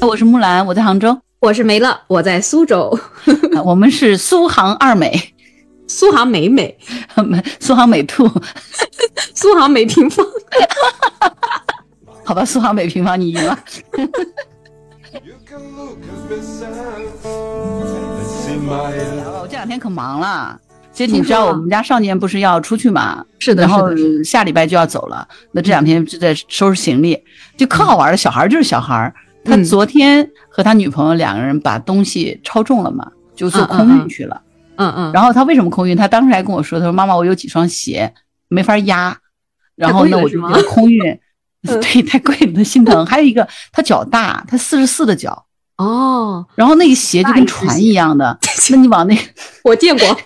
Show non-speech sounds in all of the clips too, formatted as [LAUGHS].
我是木兰，我在杭州。我是梅乐，我在苏州。我们是苏杭二美，苏杭美美，苏杭美兔，[LAUGHS] 苏杭美平方。[LAUGHS] 好吧，苏杭美平方，你赢了。[LAUGHS] 我这两天可忙了。其实你知道，我们家少年不是要出去嘛？是的，然后下礼拜就要走了。那这两天就在收拾行李，就可好玩了。小孩就是小孩，他昨天和他女朋友两个人把东西超重了嘛，就坐空运去了。嗯嗯。然后他为什么空运？他当时还跟我说：“他说妈妈，我有几双鞋没法压，然后呢，我就空运。[LAUGHS] 对，太贵了，他心疼。还有一个，他脚大，他四十四的脚哦。然后那个鞋就跟船一样的，那你往那 [LAUGHS] 我见过。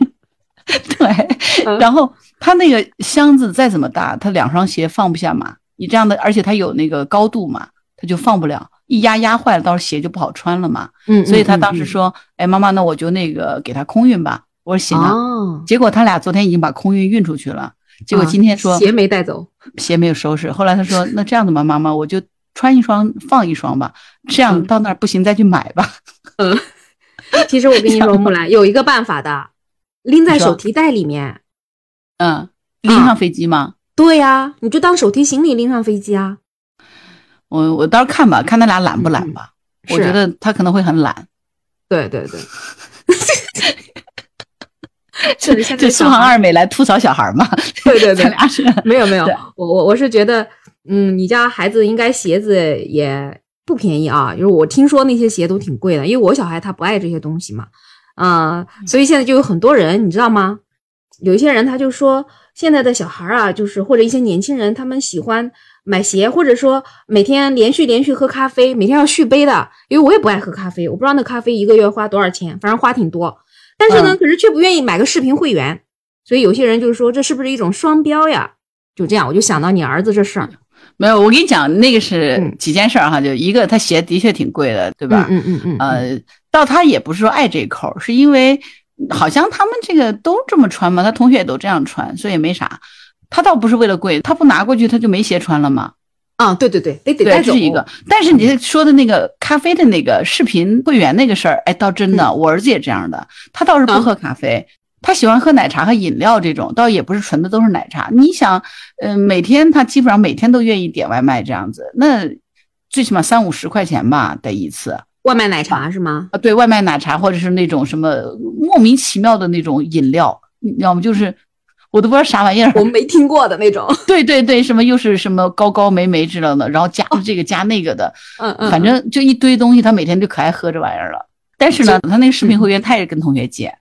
[LAUGHS] 对，然后他那个箱子再怎么大，他两双鞋放不下嘛。你这样的，而且他有那个高度嘛，他就放不了，一压压坏了，到时候鞋就不好穿了嘛。嗯，所以他当时说：“哎，妈妈，那我就那个给他空运吧。”我说：“行啊。”结果他俩昨天已经把空运运出去了，结果今天说鞋没带走，鞋没有收拾。后来他说：“那这样子吧，妈妈，我就穿一双放一双吧，这样到那儿不行再去买吧。”嗯，其实我跟你说，木兰 [LAUGHS] 有一个办法的。拎在手提袋里面，嗯，拎上飞机吗？对呀，你就当手提行李拎上飞机啊。我我到时候看吧，看他俩懒不懒吧。我觉得他可能会很懒。对对对。[LAUGHS] 这这苏杭二美来吐槽小孩嘛？[LAUGHS] 对对对，俩是没有没有。我我我是觉得，嗯，你家孩子应该鞋子也不便宜啊。就是我听说那些鞋都挺贵的，因为我小孩他不爱这些东西嘛。啊，所以现在就有很多人，你知道吗？有一些人他就说，现在的小孩啊，就是或者一些年轻人，他们喜欢买鞋，或者说每天连续连续喝咖啡，每天要续杯的。因为我也不爱喝咖啡，我不知道那咖啡一个月花多少钱，反正花挺多。但是呢，可是却不愿意买个视频会员。所以有些人就是说，这是不是一种双标呀？就这样，我就想到你儿子这事儿。没有，我跟你讲，那个是几件事儿哈，就一个，他鞋的确挺贵的，对吧？嗯嗯嗯。呃。到他也不是说爱这口，是因为好像他们这个都这么穿嘛，他同学也都这样穿，所以也没啥。他倒不是为了贵，他不拿过去他就没鞋穿了吗？啊，对对对，得得带走。这是一个。但是你说的那个咖啡的那个视频会员那个事儿，哎，倒真的，我儿子也这样的。他倒是不喝咖啡，他喜欢喝奶茶和饮料这种，倒也不是纯的都是奶茶。你想，嗯，每天他基本上每天都愿意点外卖这样子，那最起码三五十块钱吧，得一次。外卖奶茶是吗？啊，对外卖奶茶，或者是那种什么莫名其妙的那种饮料，要么就是我都不知道啥玩意儿，我们没听过的那种。[LAUGHS] 对对对，什么又是什么高高梅梅之类的，然后加这个加那个的，嗯嗯，反正就一堆东西，他每天就可爱喝这玩意儿了。但是呢，他那个视频会员他也跟同学借。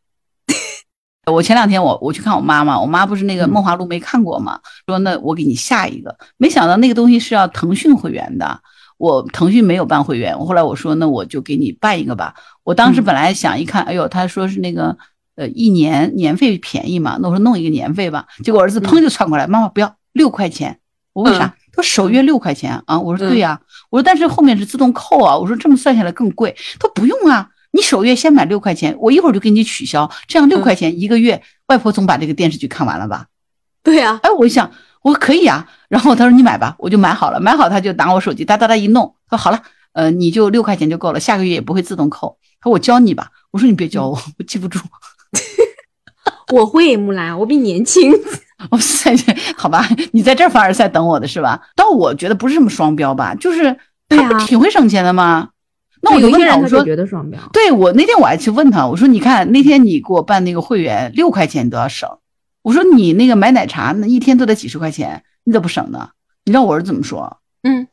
[LAUGHS] 我前两天我我去看我妈妈，我妈不是那个梦华录没看过吗，说那我给你下一个，没想到那个东西是要腾讯会员的。我腾讯没有办会员，后来我说那我就给你办一个吧。我当时本来想一看，哎呦，他说是那个呃一年年费便宜嘛，那我说弄一个年费吧。结果儿子砰就窜过来，妈妈不要六块钱，我为啥？他说首月六块钱啊，我说对呀，我说但是后面是自动扣啊，我说这么算下来更贵。他说不用啊，你首月先买六块钱，我一会儿就给你取消，这样六块钱一个月，外婆总把这个电视剧看完了吧？对呀，哎，我一想。我说可以啊，然后他说你买吧，我就买好了，买好他就拿我手机哒哒哒一弄，说好了，呃，你就六块钱就够了，下个月也不会自动扣。他说我教你吧，我说你别教我，我记不住。[LAUGHS] 我会木兰，我比你年轻。[LAUGHS] 好吧，你在这凡尔赛等我的是吧？但我觉得不是什么双标吧，就是他不挺会省钱的吗？那我就问他，我说觉得双标。对我那天我还去问他，我说你看那天你给我办那个会员六块钱你都要省。我说你那个买奶茶，那一天都得几十块钱，你咋不省呢？你知道我儿子怎么说？嗯，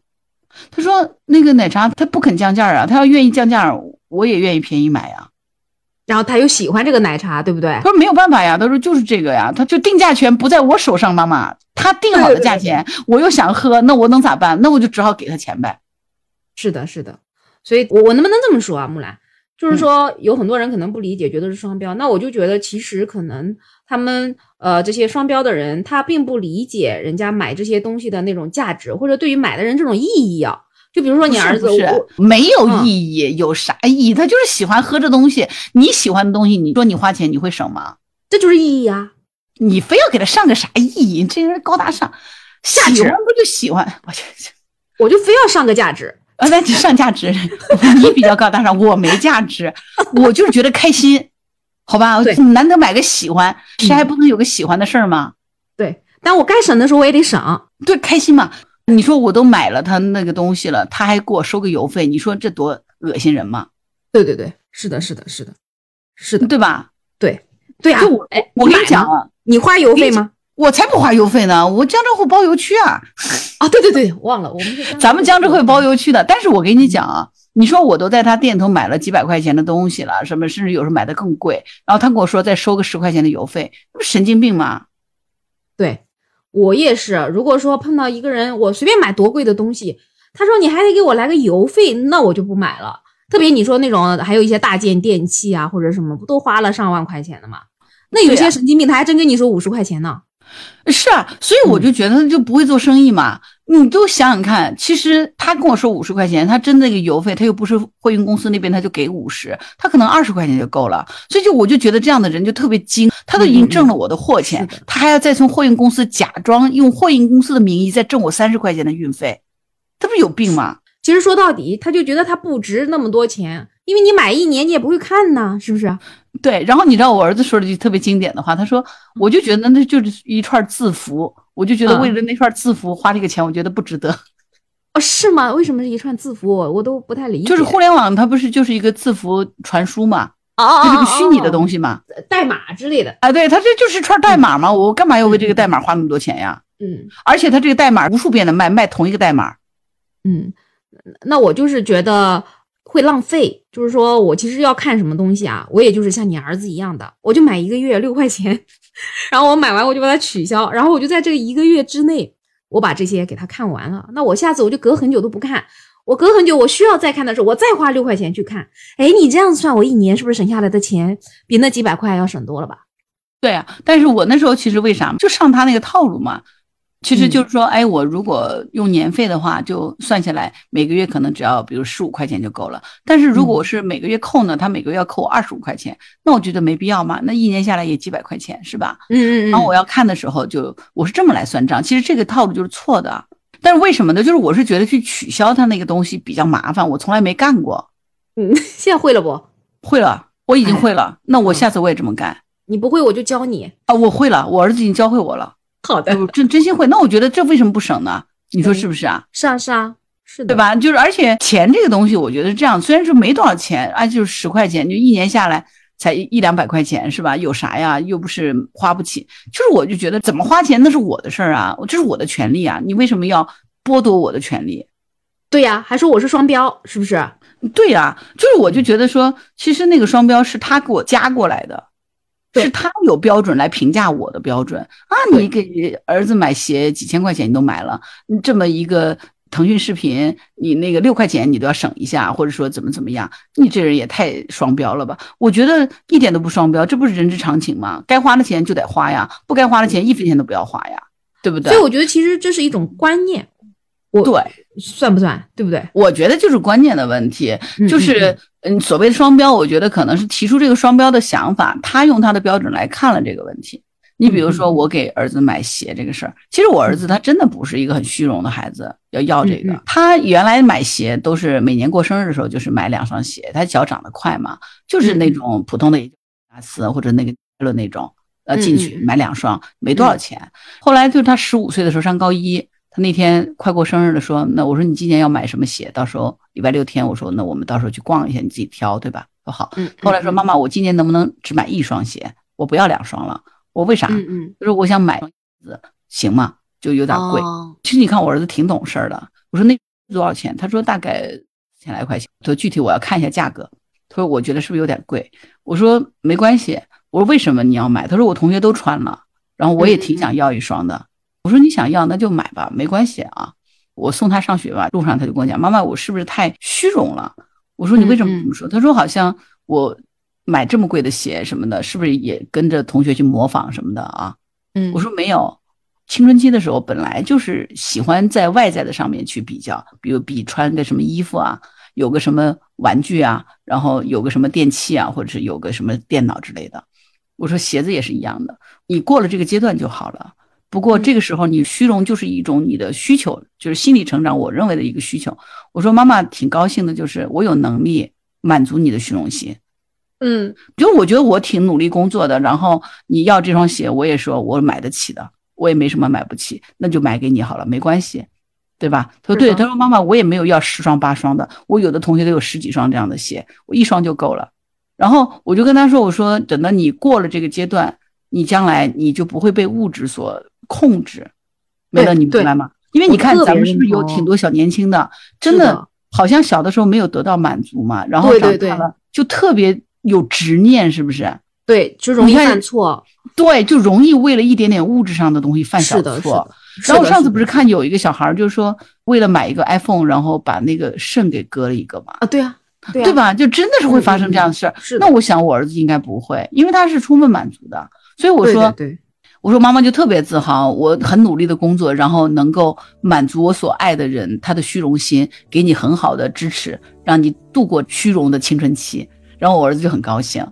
他说那个奶茶他不肯降价啊，他要愿意降价，我也愿意便宜买呀。然后他又喜欢这个奶茶，对不对？他说没有办法呀，他说就是这个呀，他就定价权不在我手上，妈妈，他定好的价钱，我又想喝，那我能咋办？那我就只好给他钱呗。是的，是的，所以我我能不能这么说啊，木兰？就是说有很多人可能不理解，觉得是双标，那我就觉得其实可能他们。呃，这些双标的人，他并不理解人家买这些东西的那种价值，或者对于买的人这种意义啊。就比如说你儿子是，没有意义，有啥意义？他就是喜欢喝这东西。你喜欢的东西，你说你花钱你会省吗？这就是意义啊！你非要给他上个啥意义？这人高大上，喜欢不就喜欢？我就 [LAUGHS] 我就非要上个价值。啊，那你上价值，[LAUGHS] 你比较高大上，我没价值，我就是觉得开心，好吧？难得买个喜欢，谁还不能有个喜欢的事儿吗？对，但我该省的时候我也得省。对，开心嘛。你说我都买了他那个东西了，他还给我收个邮费，你说这多恶心人嘛，对对对，是的，是的，是的，是的，对吧？对对啊就我。哎，我跟，你讲啊，你花邮费吗？我才不花邮费呢，我江浙沪包邮区啊，啊，对对对，忘了，我们咱们江浙沪包邮区的。但是我跟你讲啊，你说我都在他店头买了几百块钱的东西了，什么甚至有时候买的更贵，然后他跟我说再收个十块钱的邮费，那不神经病吗？对我也是。如果说碰到一个人，我随便买多贵的东西，他说你还得给我来个邮费，那我就不买了。特别你说那种还有一些大件电器啊或者什么，不都花了上万块钱的吗？那有些神经病他还真跟你说五十块钱呢。是啊，所以我就觉得他就不会做生意嘛。你就想想看，其实他跟我说五十块钱，他真的那个邮费，他又不是货运公司那边他就给五十，他可能二十块钱就够了。所以就我就觉得这样的人就特别精，他都已经挣了我的货钱，他还要再从货运公司假装用货运公司的名义再挣我三十块钱的运费，他不是有病吗？其实说到底，他就觉得他不值那么多钱，因为你买一年你也不会看呐，是不是？对，然后你知道我儿子说了句特别经典的话，他说：“我就觉得那就是一串字符，我就觉得嗯为了那串字符花这个钱，我觉得不值得。[LAUGHS] ”哦，是吗？为什么是一串字符？我我都不太理解。就是互联网，它不是就是一个字符传输嘛，哦就是个虚拟的，东西嘛。代码之类的。啊，对，它这就是串代码嘛，我干嘛要为这个代码花那么多钱呀？嗯而且它这个代码无数遍的卖，卖同一个代码。嗯，那我就是觉得会浪费。就是说我其实要看什么东西啊，我也就是像你儿子一样的，我就买一个月六块钱，[LAUGHS] 然后我买完我就把它取消，然后我就在这个一个月之内，我把这些给他看完了。那我下次我就隔很久都不看。我隔很久，我需要再看的时候，我再花六块钱去看。哎，你这样子算，我一年是不是省下来的钱比那几百块要省多了吧？对啊，但是我那时候其实为啥就上他那个套路嘛？其实就是说，哎，我如果用年费的话，就算下来每个月可能只要比如十五块钱就够了。但是如果我是每个月扣呢，他每个月要扣我二十五块钱，那我觉得没必要嘛。那一年下来也几百块钱是吧？嗯嗯嗯。然后我要看的时候就，我是这么来算账。其实这个套路就是错的，但是为什么呢？就是我是觉得去取消他那个东西比较麻烦，我从来没干过。嗯，现在会了不？会了，我已经哎会了。那我嗯下次我也这么干你不会我就教你。啊！我会了，我儿子已经教会我了，好的真真心会。那我觉得这为什么不省呢？你说是不是啊？是啊是啊，是的，对？吧？就是而且钱这个东西，我觉得这样，虽然说没多少钱，啊，就是十块钱，就一年下来才一一两百块钱，是吧？有啥呀？又不是花不起。就是我就觉得怎么花钱那是我的事儿啊，这是我的权利啊，你为什么要剥夺我的权利？对呀、还说我是双标，是不是？对呀、就是我就觉得说，其实那个双标是他给我加过来的，对是他有标准来评价我的标准啊。你给儿子买鞋几千块钱你都买了，你这么一个腾讯视频，你那个六块钱你都要省一下，或者说怎么怎么样，你这人也太双标了吧？我觉得一点都不双标，这不是人之常情吗？该花的钱就得花呀，不该花的钱一分钱都不要花呀，对不对所以？我觉得其实这是一种观念，我对。算不算？对不对？我觉得就是观念的问题，嗯就是嗯，所谓的双标，我觉得可能是提出这个双标的想法，他用他的标准来看了这个问题。你比如说，嗯我给儿子买鞋这个事儿，其实我儿子他真的不是一个很虚荣的孩子，要要这个。他原来买鞋都是每年过生日的时候就是买两双鞋，他脚长得快嘛，就是那种普通的阿斯或者那个乐那种，呃，进去买两双没多少钱。后来就是他十五岁的时候上高一，他那天快过生日了，说那我说你今年要买什么鞋？到时候礼拜六天，我说那我们到时候去逛一下，你自己挑，对吧？说好。嗯，后来说妈妈，我今年能不能只买一双鞋？我不要两双了。我为啥？嗯嗯，就是我想买子，行吗？就有点贵。哦其实你看我儿子挺懂事儿的。我说那多少钱？他说大概千来块钱。他说具体我要看一下价格。他说我觉得是不是有点贵？我说没关系。我说为什么你要买？他说我同学都穿了，然后我也挺想要一双的。我说你想要那就买吧，没关系啊。我送他上学吧，路上他就跟我讲，妈妈，我是不是太虚荣了？我说你为什么这么说？他说好像我买这么贵的鞋什么的，是不是也跟着同学去模仿什么的啊？嗯，我说没有，青春期的时候本来就是喜欢在外在的上面去比较，比如比穿个什么衣服啊，有个什么玩具啊，然后有个什么电器啊，或者是有个什么电脑之类的。我说鞋子也是一样的，你过了这个阶段就好了。不过这个时候你虚荣就是一种你的需求，就是心理成长，我认为的一个需求。我说妈妈挺高兴的，就是我有能力满足你的虚荣心。嗯，就我觉得我挺努力工作的，然后你要这双鞋，我也说我买得起的，我也没什么买不起，那就买给你好了，没关系，对吧？他说对，他说妈妈，我也没有要十双八双的，我有的同学都有十几双这样的鞋，我一双就够了。然后我就跟他说，我说等到你过了这个阶段，你将来你就不会被物质所控制，没了，你明白吗？因为你看咱们是不是有挺多小年轻的，真的好像小的时候没有得到满足嘛，然后长大了就特别。有执念是不是？对，就容易犯错。对，就容易为了一点点物质上的东西犯小错。然后我上次不是看有一个小孩，就是说为了买一个 iPhone，然后把那个肾给割了一个嘛？啊，对啊，对吧？就真的是会发生这样的事儿。是。那我想我儿子应该不会，因为他是充分满足的。所以我说，对，我说妈妈就特别自豪，我很努力的工作，然后能够满足我所爱的人他的虚荣心，给你很好的支持，让你度过虚荣的青春期。然后我儿子就很高兴。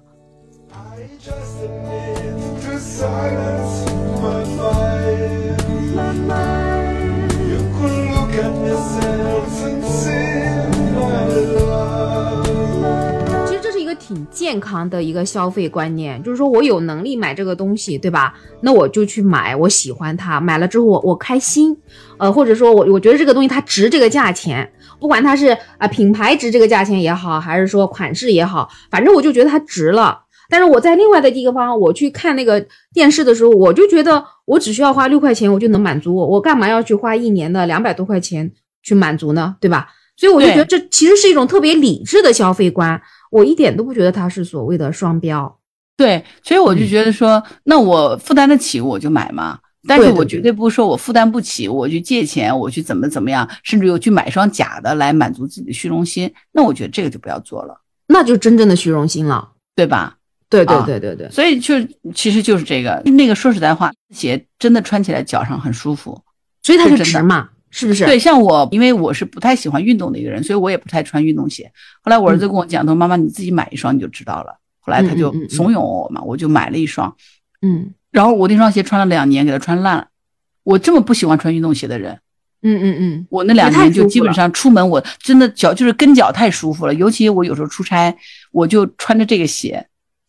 挺健康的一个消费观念，就是说我有能力买这个东西，对吧？那我就去买，我喜欢它，买了之后我我开心，呃，或者说我我觉得这个东西它值这个价钱。不管它是啊品牌值这个价钱也好，还是说款式也好，反正我就觉得它值了。但是我在另外的地方，我去看那个电视的时候，我就觉得我只需要花六块钱，我就能满足我，我干嘛要去花一年的两百多块钱去满足呢？对吧？所以我就觉得这其实是一种特别理智的消费观，我一点都不觉得它是所谓的双标。对，所以我就觉得说，那我负担得起我就买嘛。但是我绝对不说我负担不起，我去借钱，我去怎么怎么样，甚至又去买双假的来满足自己的虚荣心，那我觉得这个就不要做了，那就真正的虚荣心了，对吧？对对对对对，所以就其实就是这个那个说实在话，鞋真的穿起来脚上很舒服，所以它是值嘛，是不是？对，像我，因为我是不太喜欢运动的一个人，所以我也不太穿运动鞋。后来我儿子跟我讲，他说妈妈你自己买一双你就知道了。后来他就怂恿我嘛，我就买了一双，嗯。然后我那双鞋穿了两年，给它穿烂了。我这么不喜欢穿运动鞋的人，嗯嗯嗯，我那两年就基本上出门，我真的脚就是跟脚太舒服了。尤其我有时候出差，我就穿着这个鞋，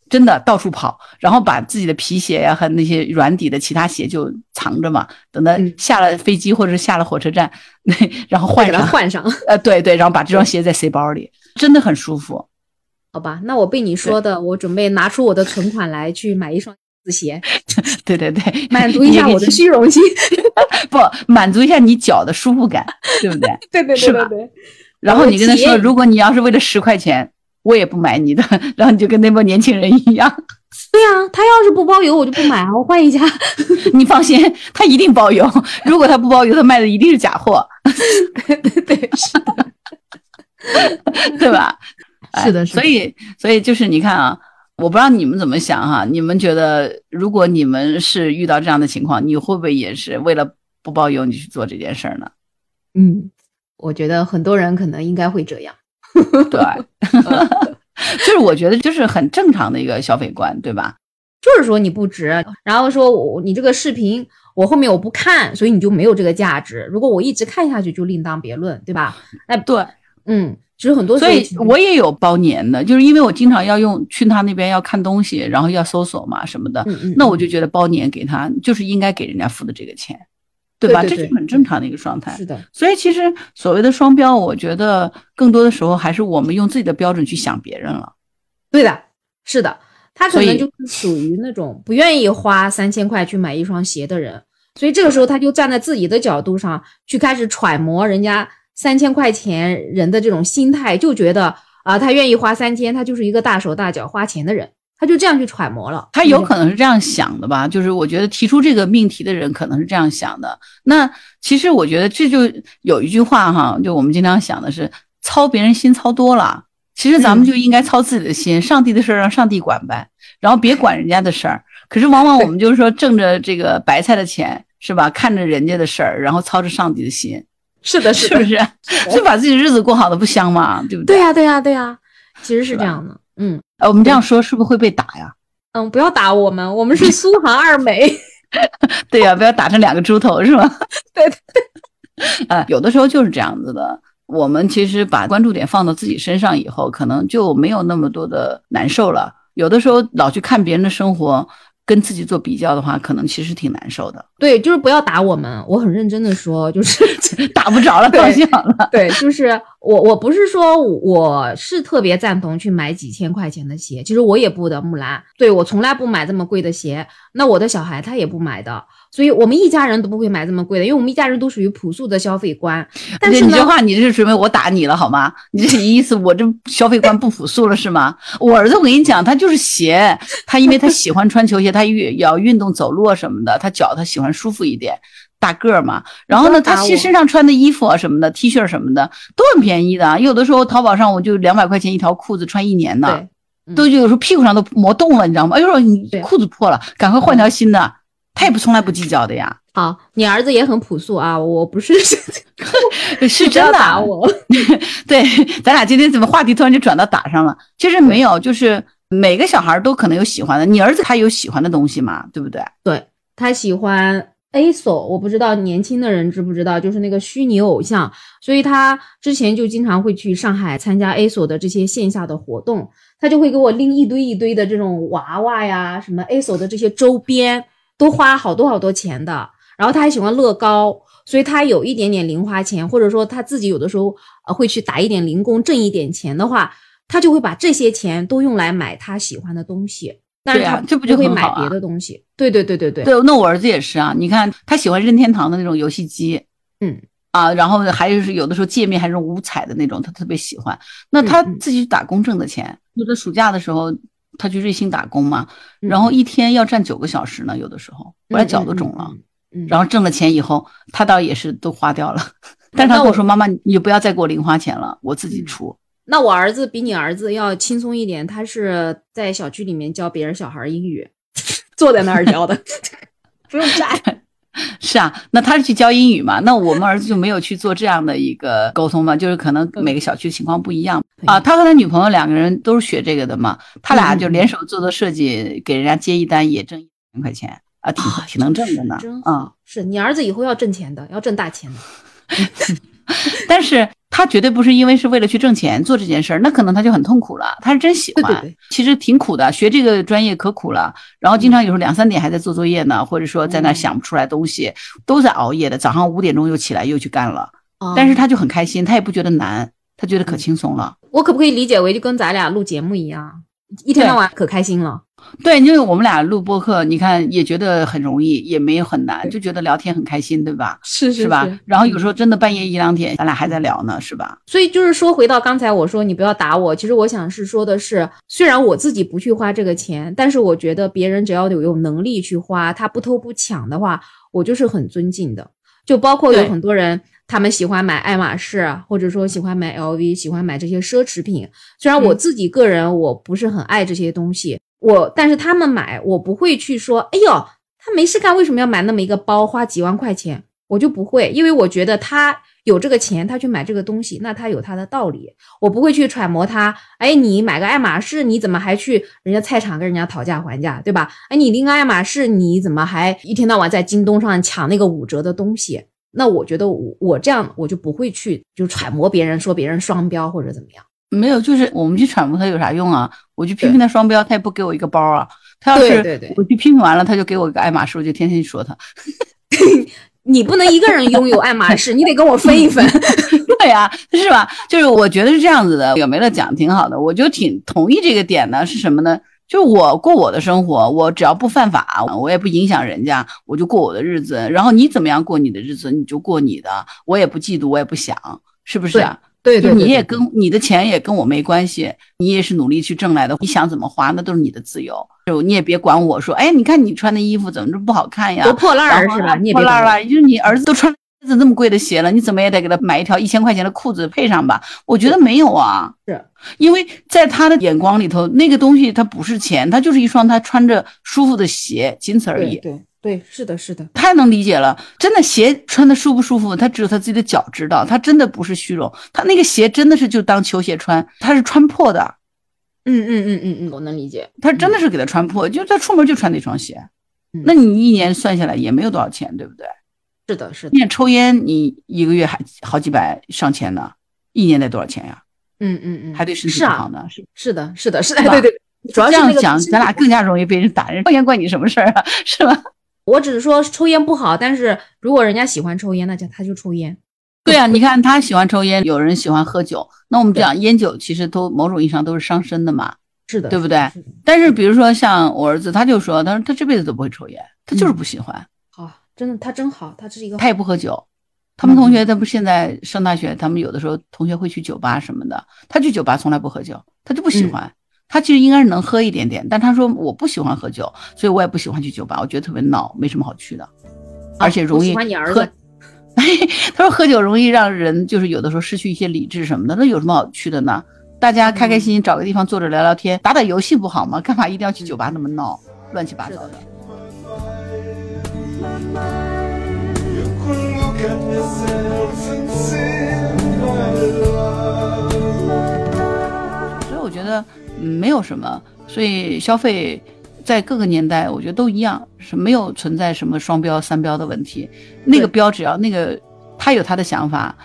真的到处跑，然后把自己的皮鞋呀和那些软底的其他鞋就藏着嘛。等到下了飞机或者是下了火车站，[LAUGHS] 然后换上换上。[LAUGHS] 呃，对对，然后把这双鞋再塞包里，真的很舒服。好吧，那我被你说的，我准备拿出我的存款来去买一双。鞋，对 [LAUGHS] 对对，满足一下我的虚荣心，不满足一下你脚的舒服感，对不对？对对对对对。然后你跟他说，如果你要是为了十块钱，我也不买你的。[LAUGHS] 然后你就跟那帮年轻人一样。对呀，他要是不包邮，我就不买啊，[LAUGHS] 我换一家。[LAUGHS] 你放心，他一定包邮。如果他不包邮，他卖的一定是假货。对对对，是的，对吧？是的，所以所以就是你看啊。我不知道你们怎么想哈？你们觉得，如果你们是遇到这样的情况，你会不会也是为了不包邮你去做这件事儿呢？嗯，我觉得很多人可能应该会这样。[LAUGHS] 对，就是我觉得就是很正常的一个消费观，对吧？就是说你不值，然后说我你这个视频我后面我不看，所以你就没有这个价值。如果我一直看下去，就另当别论，对吧？哎，对，嗯。其实很多，所以我也有包年的，就是因为我经常要用去他那边要看东西，然后要搜索嘛什么的，那我就觉得包年给他就是应该给人家付的这个钱，对吧？这是很正常的一个状态。是的，所以其实所谓的双标，我觉得更多的时候还是我们用自己的标准去想别人了。对的，是的，他可能就是属于那种不愿意花三千块去买一双鞋的人，所以这个时候他就站在自己的角度上去开始揣摩人家。三千块钱人的这种心态，就觉得啊，他愿意花三千，他就是一个大手大脚花钱的人，他就这样去揣摩了。他有可能是这样想的吧？就是我觉得提出这个命题的人可能是这样想的。那其实我觉得这就有一句话哈，就我们经常想的是操别人心操多了，其实咱们就应该操自己的心，上帝的事儿让上帝管呗，然后别管人家的事儿。可是往往我们就是说挣着这个白菜的钱是吧？看着人家的事儿，然后操着上帝的心。是的，是不是？是把自己日子过好的不香吗？对不对？对呀，对呀，对呀，其实是这样的。嗯，呃，我们这样说是不是会被打呀？嗯，不要打我们，我们是苏杭二美。[LAUGHS] 对呀、不要打成两个猪头是吗？[LAUGHS] 对对对，啊，[LAUGHS] 有的时候就是这样子的。我们其实把关注点放到自己身上以后，可能就没有那么多的难受了。有的时候老去看别人的生活，跟自己做比较的话，可能其实挺难受的。对，就是不要打我们。我很认真的说，就是 [LAUGHS] 打不着了，对放心好了。对，就是我，我不是说我是特别赞同去买几千块钱的鞋，其实我也不的，木兰，对我从来不买这么贵的鞋。那我的小孩他也不买的，所以我们一家人都不会买这么贵的，因为我们一家人都属于朴素的消费观。但是，你这话，你这是准备我打你了好吗？你这意思，我这消费观不朴素了是吗？我儿子，我跟你讲，他就是鞋，他因为他喜欢穿球鞋，他运要运动走路啊什么的，他脚他喜欢舒服一点。大个儿嘛，然后呢，他其实身上穿的衣服啊什么的，T 恤什么的都很便宜的。有的时候淘宝上我就两百块钱一条裤子穿一年呢，嗯都有时候屁股上都磨洞了，你知道吗？哎呦，你裤子破了，赶快换条新的。他也不从来不计较的呀。好，你儿子也很朴素啊，我不是 [LAUGHS] 是真的 [LAUGHS] 打我。[LAUGHS] 对，咱俩今天怎么话题突然就转到打上了？其实没有，就是每个小孩都可能有喜欢的。你儿子他有喜欢的东西嘛？对不对？对他喜欢 ASO，我不知道年轻的人知不知道，就是那个虚拟偶像，所以他之前就经常会去上海参加 ASO 的这些线下的活动，他就会给我拎一堆一堆的这种娃娃呀，什么 ASO 的这些周边，都花好多好多钱的。然后他还喜欢乐高，所以他有一点点零花钱，或者说他自己有的时候呃会去打一点零工挣一点钱的话，他就会把这些钱都用来买他喜欢的东西。但是他这不就会买别的东西？对对对对对。对，那我儿子也是啊。你看他喜欢任天堂的那种游戏机，嗯啊，然后还有是有的时候界面还是五彩的那种，他特别喜欢。那他自己打工挣的钱，有的暑假的时候他去瑞幸打工嘛，然后一天要站九个小时呢，有的时候我来脚都肿了。然后挣了钱以后，他倒也是都花掉了，但是他跟我说：“妈妈，你就不要再给我零花钱了，我自己出。”那我儿子比你儿子要轻松一点，他是在小区里面教别人小孩英语，[LAUGHS] 坐在那儿教的，[LAUGHS] 不用站。[LAUGHS] 是啊，那他是去教英语嘛？那我们儿子就没有去做这样的一个沟通嘛？就是可能每个小区情况不一样啊。他和他女朋友两个人都是学这个的嘛，他俩就联手做做设计，给人家接一单也挣一千块钱。啊，挺挺能挣的呢，啊、嗯，是你儿子以后要挣钱的，要挣大钱的。但是他绝对不是因为是为了去挣钱做这件事儿，那可能他就很痛苦了。他是真喜欢，对对对其实挺苦的，学这个专业可苦了。然后经常有时候两三点还在做作业呢，或者说在那想不出来东西，都在熬夜的。早上五点钟又起来又去干了，哦、但是他就很开心，他也不觉得难，他觉得可轻松了。我可不可以理解为就跟咱俩录节目一样，一天到晚可开心了？对，因为我们俩录播客，你看也觉得很容易，也没有很难，就觉得聊天很开心，对吧？是是是吧？然后有时候真的半夜一两点，咱俩还在聊呢，是吧？所以就是说，回到刚才我说你不要打我，其实我想是说的是，虽然我自己不去花这个钱，但是我觉得别人只要有有能力去花，他不偷不抢的话，我就是很尊敬的。就包括有很多人，他们喜欢买爱马仕，或者说喜欢买 LV，喜欢买这些奢侈品。虽然我自己个人我不是很爱这些东西。我，但是他们买，我不会去说，哎呦，他没事干，为什么要买那么一个包，花几万块钱？我就不会，因为我觉得他有这个钱，他去买这个东西，那他有他的道理，我不会去揣摩他。哎，你买个爱马仕，你怎么还去人家菜场跟人家讨价还价，对吧？哎，你拎个爱马仕，你怎么还一天到晚在京东上抢那个五折的东西？那我觉得我我这样我就不会去就揣摩别人，说别人双标或者怎么样。没有，就是我们去揣摩他有啥用啊？我去批评他双标，他也不给我一个包啊。他要是我去批评完了，他就给我一个爱马仕，我就天天说他。[LAUGHS] 你不能一个人拥有爱马仕，你得跟我分一分。[LAUGHS] 对呀、啊，是吧？就是我觉得是这样子的，有没了讲挺好的，我就挺同意这个点的。是什么呢？就我过我的生活，我只要不犯法，我也不影响人家，我就过我的日子。然后你怎么样过你的日子，你就过你的，我也不嫉妒，我也不想，是不是、啊？对对，你也跟你的钱也跟我没关系，你也是努力去挣来的，你想怎么花那都是你的自由，就你也别管我说，哎，你看你穿的衣服怎么这么不好看呀？多破烂儿是吧？你也破烂了，就是你儿子都穿这么贵的鞋了，你怎么也得给他买一条一千块钱的裤子配上吧？我觉得没有啊，是因为在他的眼光里头，那个东西它不是钱，它就是一双他穿着舒服的鞋，仅此而已。对。对，是的，是的，太能理解了。真的鞋穿的舒不舒服，他只有他自己的脚知道。他真的不是虚荣，他那个鞋真的是就当球鞋穿，他是穿破的。嗯嗯嗯嗯嗯，我能理解。他真的是给他穿破，就他出门就穿那双鞋。那你一年算下来也没有多少钱，对不对？是的，是的。你看抽烟，你一个月还好几百上千呢，一年得多少钱呀？嗯嗯嗯，还对身体不好呢。是是的，是的，是的，对对。[LAUGHS] 主要这样讲，咱俩更加容易被人打人。抽烟关你什么事儿啊？是吧？[LAUGHS] 我只是说抽烟不好，但是如果人家喜欢抽烟，那就他就抽烟。对啊，你看他喜欢抽烟，有人喜欢喝酒，那我们讲烟酒其实都某种意义上都是伤身的嘛，是的，对不对？但是比如说像我儿子，他就说，他说他这辈子都不会抽烟，他就是不喜欢。好，真的，他真好，他是一个。他也不喝酒，他们同学他不现在上大学，他们有的时候同学会去酒吧什么的，他去酒吧从来不喝酒，他就不喜欢。他其实应该是能喝一点点，但他说我不喜欢喝酒，所以我也不喜欢去酒吧，我觉得特别闹，没什么好去的，而且容易喝。[LAUGHS] 他说喝酒容易让人就是有的时候失去一些理智什么的，那有什么好去的呢？大家开开心心找个地方坐着聊聊天，打打游戏不好吗？干嘛一定要去酒吧那么闹，乱七八糟的？所以我觉得嗯没有什么，所以消费。在各个年代，我觉得都一样，是没有存在什么双标、三标的问题。那个标只要那个他有他的想法，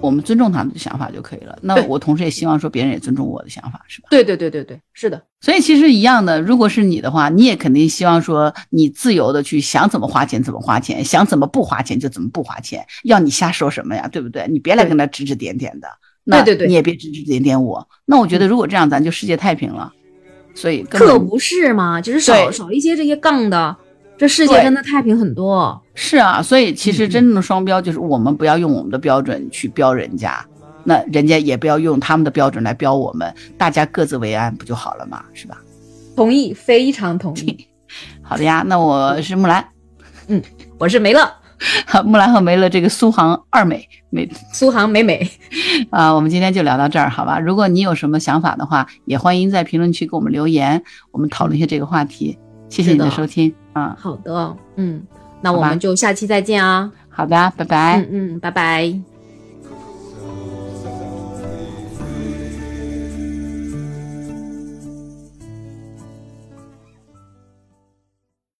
我们尊重他们的想法就可以了。那我同时也希望说别人也尊重我的想法，是吧？对对对对对，是的。所以其实一样的，如果是你的话，你也肯定希望说你自由的去想怎么花钱怎么花钱，想怎么不花钱就怎么不花钱。要你瞎说什么呀？对不对？你别来跟他指指点点的。对对对，你也别指指点点我。那我觉得如果这样，咱就世界太平了。所以可不是嘛，就是少少一些这些杠的，这世界真的太平很多。是啊，所以其实真正的双标就是我们不要用我们的标准去标人家，那人家也不要用他们的标准来标我们，大家各自为安不就好了嘛，是吧？同意，非常同意。[LAUGHS] 好的呀，那我是木兰，嗯，我是梅乐。好，木兰和梅乐这个苏杭二美美，苏杭美美啊，我们今天就聊到这儿，好吧？如果你有什么想法的话，也欢迎在评论区给我们留言，我们讨论一下这个话题。谢谢你的收听啊，好的，嗯，那我们就下期再见啊，好的，拜拜，嗯嗯，拜拜。